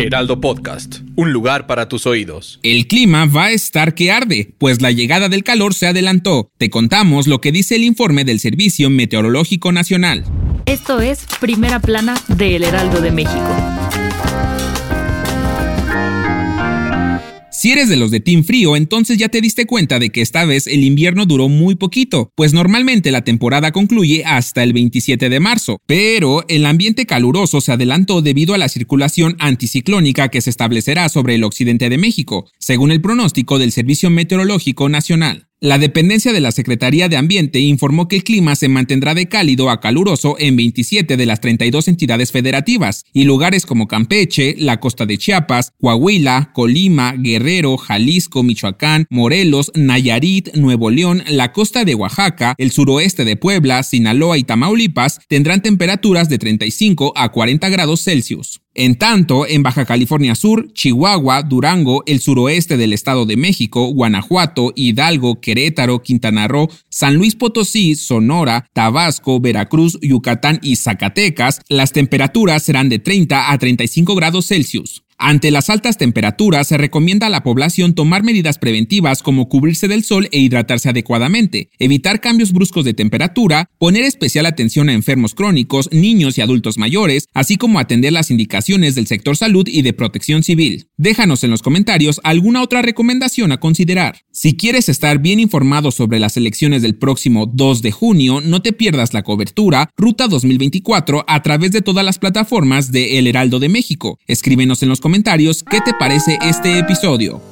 Heraldo Podcast, un lugar para tus oídos. El clima va a estar que arde, pues la llegada del calor se adelantó. Te contamos lo que dice el informe del Servicio Meteorológico Nacional. Esto es Primera Plana de El Heraldo de México. Si eres de los de Team Frío, entonces ya te diste cuenta de que esta vez el invierno duró muy poquito, pues normalmente la temporada concluye hasta el 27 de marzo, pero el ambiente caluroso se adelantó debido a la circulación anticiclónica que se establecerá sobre el occidente de México, según el pronóstico del Servicio Meteorológico Nacional. La dependencia de la Secretaría de Ambiente informó que el clima se mantendrá de cálido a caluroso en 27 de las 32 entidades federativas y lugares como Campeche, la costa de Chiapas, Coahuila, Colima, Guerrero, Jalisco, Michoacán, Morelos, Nayarit, Nuevo León, la costa de Oaxaca, el suroeste de Puebla, Sinaloa y Tamaulipas tendrán temperaturas de 35 a 40 grados Celsius. En tanto, en Baja California Sur, Chihuahua, Durango, el suroeste del Estado de México, Guanajuato, Hidalgo, Querétaro, Quintana Roo, San Luis Potosí, Sonora, Tabasco, Veracruz, Yucatán y Zacatecas, las temperaturas serán de 30 a 35 grados Celsius. Ante las altas temperaturas, se recomienda a la población tomar medidas preventivas como cubrirse del sol e hidratarse adecuadamente, evitar cambios bruscos de temperatura, poner especial atención a enfermos crónicos, niños y adultos mayores, así como atender las indicaciones del sector salud y de protección civil. Déjanos en los comentarios alguna otra recomendación a considerar. Si quieres estar bien informado sobre las elecciones del próximo 2 de junio, no te pierdas la cobertura Ruta 2024 a través de todas las plataformas de El Heraldo de México. Escríbenos en los comentarios qué te parece este episodio.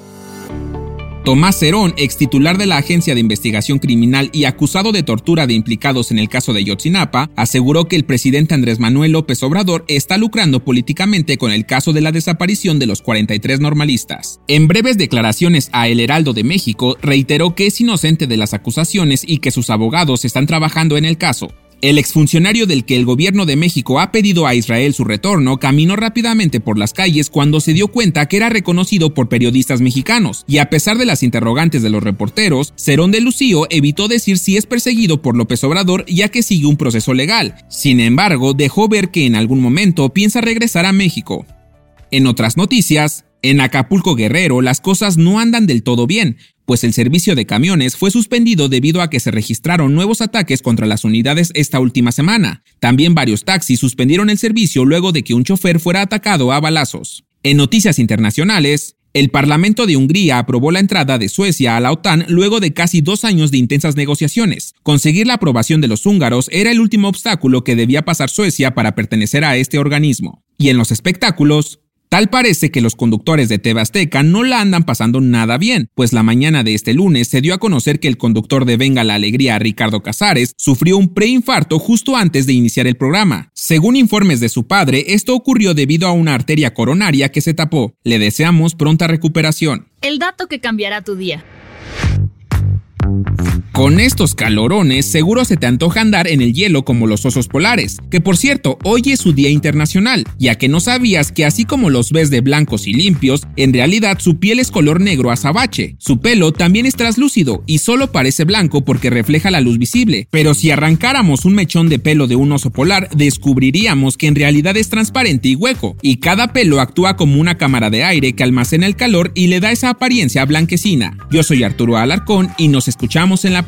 Tomás Cerón, ex titular de la Agencia de Investigación Criminal y acusado de tortura de implicados en el caso de Yotzinapa, aseguró que el presidente Andrés Manuel López Obrador está lucrando políticamente con el caso de la desaparición de los 43 normalistas. En breves declaraciones a El Heraldo de México, reiteró que es inocente de las acusaciones y que sus abogados están trabajando en el caso. El exfuncionario del que el gobierno de México ha pedido a Israel su retorno caminó rápidamente por las calles cuando se dio cuenta que era reconocido por periodistas mexicanos, y a pesar de las interrogantes de los reporteros, Cerón de Lucío evitó decir si es perseguido por López Obrador ya que sigue un proceso legal. Sin embargo, dejó ver que en algún momento piensa regresar a México. En otras noticias, en Acapulco Guerrero las cosas no andan del todo bien, pues el servicio de camiones fue suspendido debido a que se registraron nuevos ataques contra las unidades esta última semana. También varios taxis suspendieron el servicio luego de que un chofer fuera atacado a balazos. En noticias internacionales, el Parlamento de Hungría aprobó la entrada de Suecia a la OTAN luego de casi dos años de intensas negociaciones. Conseguir la aprobación de los húngaros era el último obstáculo que debía pasar Suecia para pertenecer a este organismo. Y en los espectáculos, Tal parece que los conductores de TV no la andan pasando nada bien, pues la mañana de este lunes se dio a conocer que el conductor de Venga la Alegría, Ricardo Casares, sufrió un preinfarto justo antes de iniciar el programa. Según informes de su padre, esto ocurrió debido a una arteria coronaria que se tapó. Le deseamos pronta recuperación. El dato que cambiará tu día. Con estos calorones seguro se te antoja andar en el hielo como los osos polares, que por cierto hoy es su día internacional, ya que no sabías que así como los ves de blancos y limpios, en realidad su piel es color negro azabache, su pelo también es traslúcido y solo parece blanco porque refleja la luz visible, pero si arrancáramos un mechón de pelo de un oso polar descubriríamos que en realidad es transparente y hueco, y cada pelo actúa como una cámara de aire que almacena el calor y le da esa apariencia blanquecina. Yo soy Arturo Alarcón y nos escuchamos en la